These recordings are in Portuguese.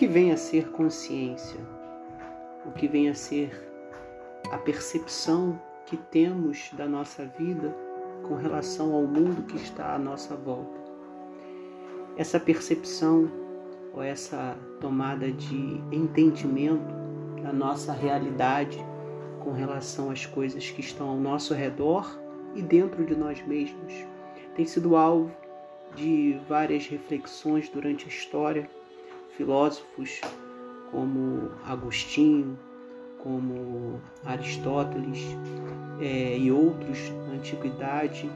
que vem a ser consciência? O que vem a ser a percepção que temos da nossa vida com relação ao mundo que está à nossa volta? Essa percepção ou essa tomada de entendimento da nossa realidade com relação às coisas que estão ao nosso redor e dentro de nós mesmos tem sido alvo de várias reflexões durante a história. Filósofos como Agostinho, como Aristóteles é, e outros na antiguidade,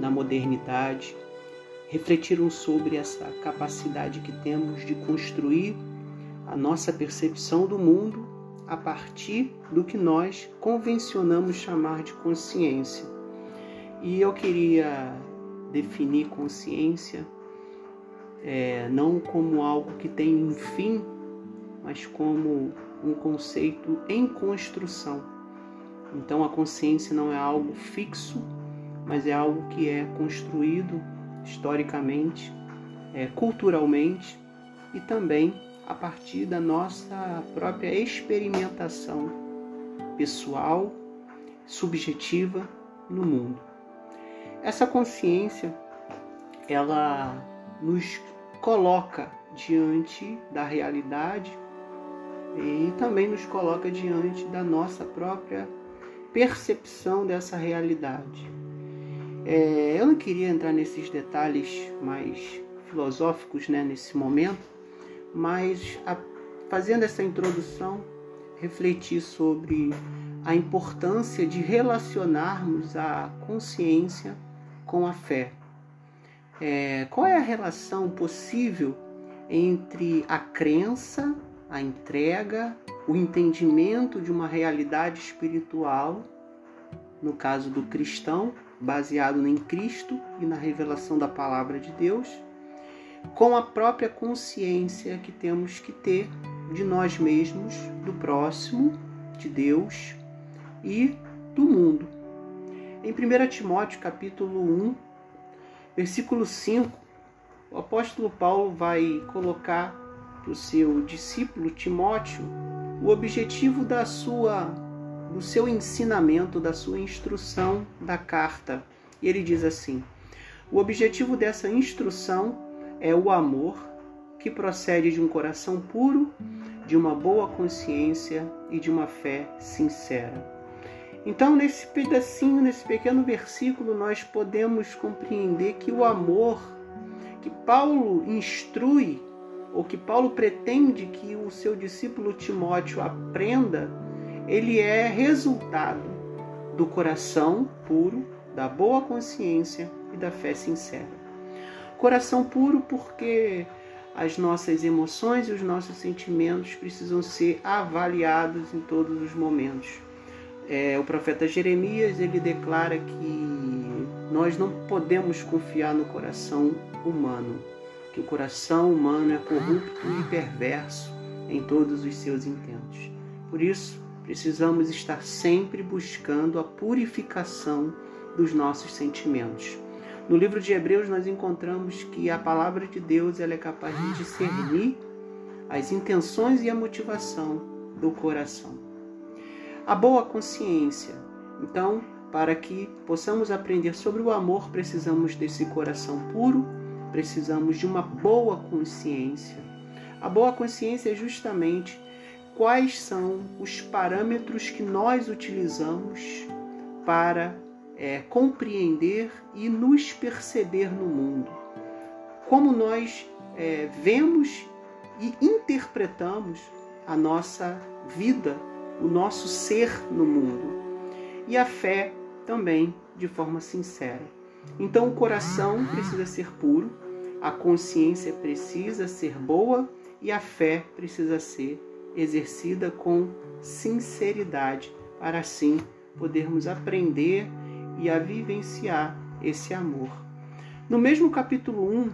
na modernidade, refletiram sobre essa capacidade que temos de construir a nossa percepção do mundo a partir do que nós convencionamos chamar de consciência. E eu queria definir consciência é, não como algo que tem um fim, mas como um conceito em construção. Então a consciência não é algo fixo, mas é algo que é construído historicamente, é, culturalmente e também a partir da nossa própria experimentação pessoal, subjetiva no mundo. Essa consciência, ela nos coloca diante da realidade e também nos coloca diante da nossa própria percepção dessa realidade. É, eu não queria entrar nesses detalhes mais filosóficos né, nesse momento, mas a, fazendo essa introdução, refletir sobre a importância de relacionarmos a consciência com a fé. É, qual é a relação possível entre a crença, a entrega, o entendimento de uma realidade espiritual, no caso do cristão, baseado em Cristo e na revelação da palavra de Deus, com a própria consciência que temos que ter de nós mesmos, do próximo, de Deus e do mundo. Em 1 Timóteo capítulo 1, versículo 5, o apóstolo Paulo vai colocar para o seu discípulo Timóteo o objetivo da sua do seu ensinamento, da sua instrução da carta. E ele diz assim: O objetivo dessa instrução é o amor que procede de um coração puro, de uma boa consciência e de uma fé sincera. Então, nesse pedacinho, nesse pequeno versículo, nós podemos compreender que o amor que Paulo instrui, ou que Paulo pretende que o seu discípulo Timóteo aprenda, ele é resultado do coração puro, da boa consciência e da fé sincera. Coração puro porque as nossas emoções e os nossos sentimentos precisam ser avaliados em todos os momentos é, o profeta Jeremias ele declara que nós não podemos confiar no coração humano, que o coração humano é corrupto e perverso em todos os seus intentos. Por isso, precisamos estar sempre buscando a purificação dos nossos sentimentos. No livro de Hebreus nós encontramos que a palavra de Deus ela é capaz de discernir as intenções e a motivação do coração a boa consciência. Então, para que possamos aprender sobre o amor, precisamos desse coração puro, precisamos de uma boa consciência. A boa consciência é justamente quais são os parâmetros que nós utilizamos para é, compreender e nos perceber no mundo. Como nós é, vemos e interpretamos a nossa vida o nosso ser no mundo. E a fé também de forma sincera. Então o coração precisa ser puro, a consciência precisa ser boa e a fé precisa ser exercida com sinceridade, para assim podermos aprender e a vivenciar esse amor. No mesmo capítulo 1,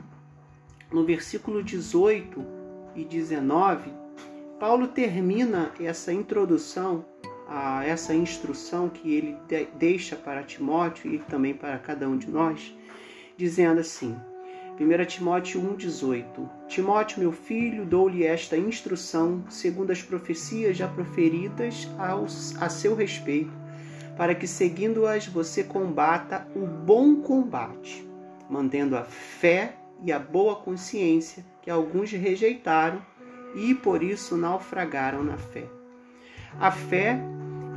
no versículo 18 e 19, Paulo termina essa introdução a essa instrução que ele deixa para Timóteo e também para cada um de nós, dizendo assim: 1 Timóteo 1,18 Timóteo, meu filho, dou-lhe esta instrução, segundo as profecias já proferidas aos, a seu respeito, para que, seguindo-as, você combata o bom combate, mantendo a fé e a boa consciência que alguns rejeitaram e por isso naufragaram na fé. A fé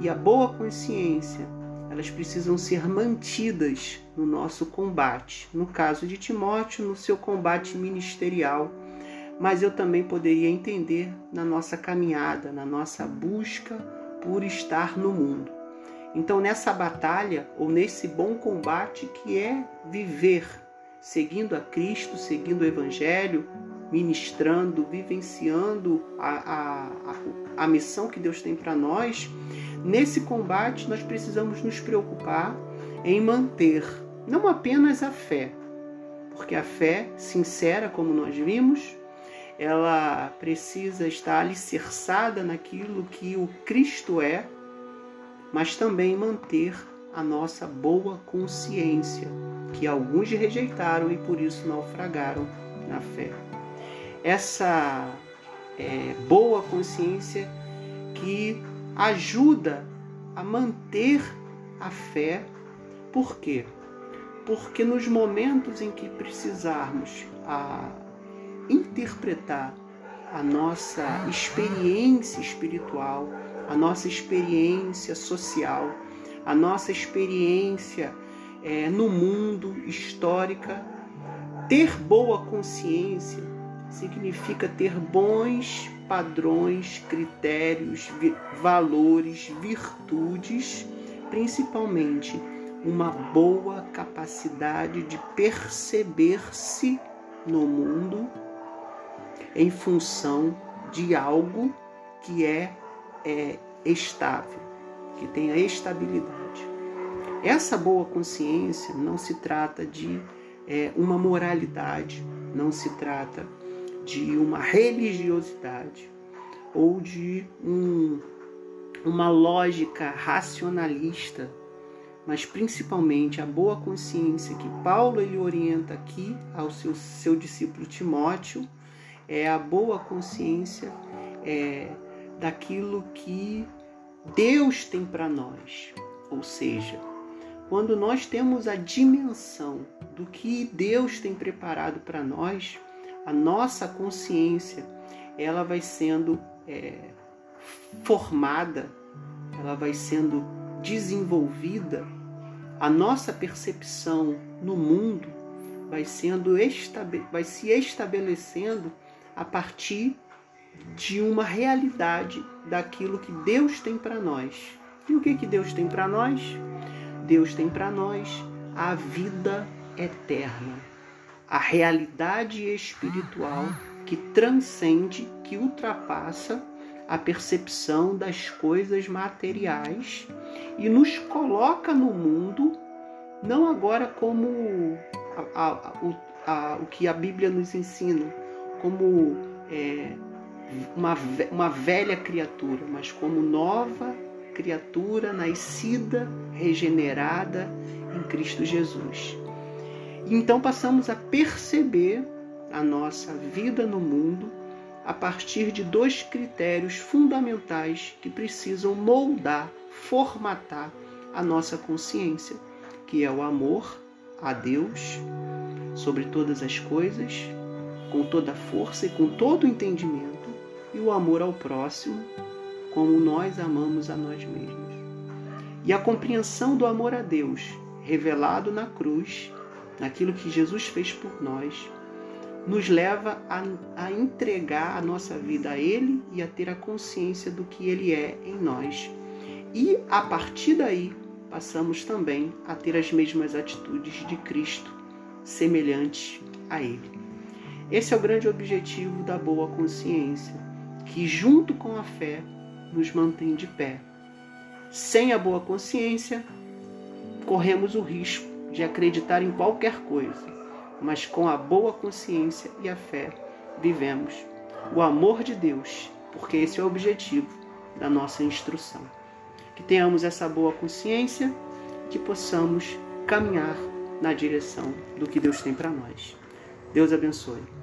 e a boa consciência elas precisam ser mantidas no nosso combate. No caso de Timóteo, no seu combate ministerial, mas eu também poderia entender na nossa caminhada, na nossa busca por estar no mundo. Então, nessa batalha ou nesse bom combate que é viver seguindo a Cristo, seguindo o Evangelho, ministrando, vivenciando a, a, a, missão que Deus tem para nós, nesse combate nós precisamos nos preocupar em manter não apenas a fé, porque a fé sincera, como nós vimos, ela precisa estar alicerçada naquilo que o Cristo é, mas também manter a nossa boa consciência, que alguns rejeitaram e por isso naufragaram na fé essa é, boa consciência que ajuda a manter a fé. Por quê? Porque nos momentos em que precisarmos a interpretar a nossa experiência espiritual, a nossa experiência social, a nossa experiência é, no mundo histórica, ter boa consciência significa ter bons padrões, critérios, valores, virtudes, principalmente uma boa capacidade de perceber-se no mundo em função de algo que é, é estável, que tenha estabilidade. Essa boa consciência não se trata de é, uma moralidade, não se trata de uma religiosidade ou de um, uma lógica racionalista, mas principalmente a boa consciência que Paulo ele orienta aqui ao seu, seu discípulo Timóteo é a boa consciência é, daquilo que Deus tem para nós, ou seja, quando nós temos a dimensão do que Deus tem preparado para nós, a nossa consciência ela vai sendo é, formada, ela vai sendo desenvolvida, a nossa percepção no mundo vai sendo vai se estabelecendo a partir de uma realidade daquilo que Deus tem para nós. E o que que Deus tem para nós? Deus tem para nós a vida eterna a realidade espiritual que transcende, que ultrapassa a percepção das coisas materiais e nos coloca no mundo, não agora como a, a, a, o que a Bíblia nos ensina, como é, uma, uma velha criatura, mas como nova criatura nascida, regenerada em Cristo Jesus. Então passamos a perceber a nossa vida no mundo a partir de dois critérios fundamentais que precisam moldar, formatar a nossa consciência, que é o amor a Deus sobre todas as coisas, com toda a força e com todo o entendimento, e o amor ao próximo, como nós amamos a nós mesmos. E a compreensão do amor a Deus, revelado na cruz, naquilo que Jesus fez por nós, nos leva a, a, entregar a nossa vida a Ele e a ter a consciência do que Ele é em nós. E a partir daí, passamos também a ter as mesmas atitudes de Cristo, semelhantes a Ele. Esse é o grande objetivo da boa consciência, que junto com a fé nos mantém de pé. Sem a boa consciência, corremos o risco de acreditar em qualquer coisa, mas com a boa consciência e a fé vivemos o amor de Deus, porque esse é o objetivo da nossa instrução. Que tenhamos essa boa consciência, que possamos caminhar na direção do que Deus tem para nós. Deus abençoe.